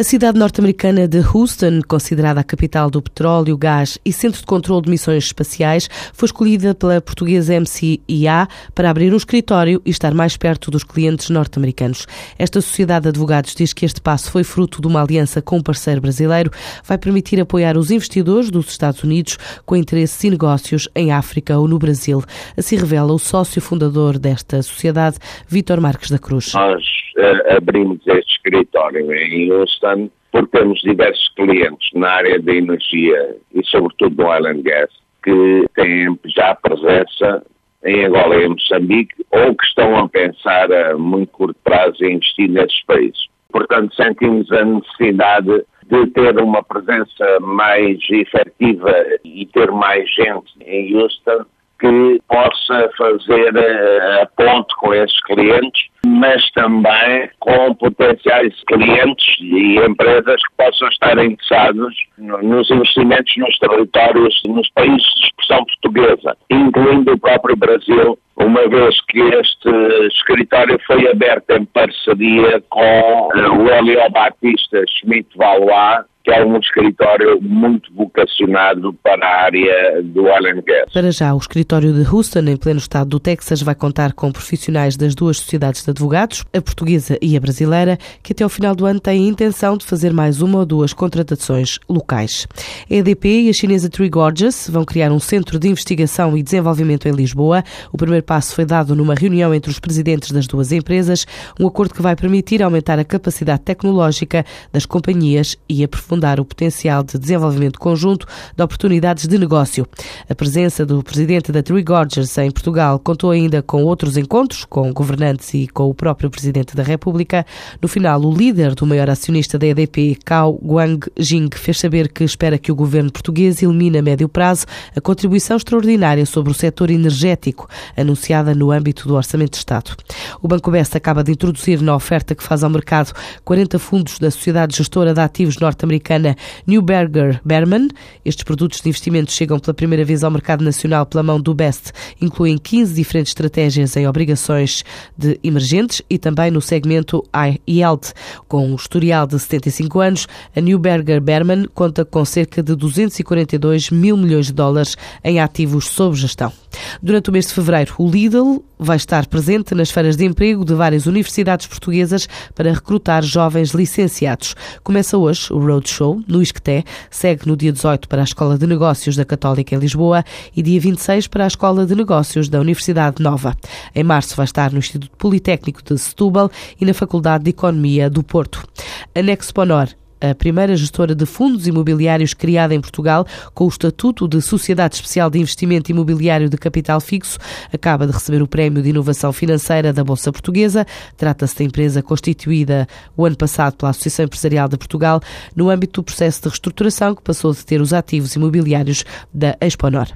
A cidade norte-americana de Houston, considerada a capital do petróleo, gás e centro de controle de missões espaciais, foi escolhida pela portuguesa MCIA para abrir um escritório e estar mais perto dos clientes norte-americanos. Esta sociedade de advogados diz que este passo foi fruto de uma aliança com um parceiro brasileiro, vai permitir apoiar os investidores dos Estados Unidos com interesses e negócios em África ou no Brasil. Assim revela o sócio fundador desta sociedade, Vítor Marques da Cruz. Nós uh, abrimos este escritório em Houston porque temos diversos clientes na área da energia e sobretudo do oil and gas que têm já presença em Angola e em Moçambique ou que estão a pensar a muito curto prazo em investir nesses países. Portanto, sentimos a necessidade de ter uma presença mais efetiva e ter mais gente em Houston que possa fazer a ponte com esses clientes mas também com potenciais clientes e empresas que possam estar interessados nos investimentos nos territórios, nos países de expressão portuguesa, incluindo o próprio Brasil, uma vez que este escritório foi aberto em parceria com o Helio Batista Schmidt Valois, que é um escritório muito vocacionado para a área do oil and gas. Para já, o escritório de Houston, em pleno estado do Texas, vai contar com profissionais das duas sociedades de advogados, a portuguesa e a brasileira, que até ao final do ano têm a intenção de fazer mais uma ou duas contratações locais. A EDP e a chinesa Tree Gorgeous vão criar um centro de investigação e desenvolvimento em Lisboa. O primeiro passo foi dado numa reunião entre os presidentes das duas empresas, um acordo que vai permitir aumentar a capacidade tecnológica das companhias e aprofundar o potencial de desenvolvimento conjunto de oportunidades de negócio. A presença do presidente da Tree Gorgeous em Portugal contou ainda com outros encontros com governantes e com o próprio Presidente da República. No final, o líder do maior acionista da EDP, Cao Guangjing, fez saber que espera que o governo português elimine a médio prazo a contribuição extraordinária sobre o setor energético, anunciada no âmbito do Orçamento de Estado. O Banco Best acaba de introduzir na oferta que faz ao mercado 40 fundos da sociedade gestora de ativos norte-americana Newberger Berman. Estes produtos de investimento chegam pela primeira vez ao mercado nacional pela mão do Best, incluem 15 diferentes estratégias em obrigações de emergentes e também no segmento High Yield. Com um historial de 75 anos, a Newberger Berman conta com cerca de 242 mil milhões de dólares em ativos sob gestão. Durante o mês de fevereiro, o Lidl vai estar presente nas feiras de emprego de várias universidades portuguesas para recrutar jovens licenciados. Começa hoje o Roadshow no Isqueté, segue no dia 18 para a Escola de Negócios da Católica em Lisboa e dia 26 para a Escola de Negócios da Universidade Nova. Em março vai estar no Instituto Politécnico de Setúbal e na Faculdade de Economia do Porto. A Nexponor a primeira gestora de fundos imobiliários criada em Portugal com o estatuto de Sociedade Especial de Investimento Imobiliário de Capital Fixo, acaba de receber o Prémio de Inovação Financeira da Bolsa Portuguesa. Trata-se da empresa constituída o ano passado pela Associação Empresarial de Portugal no âmbito do processo de reestruturação que passou de ter os ativos imobiliários da Exponor.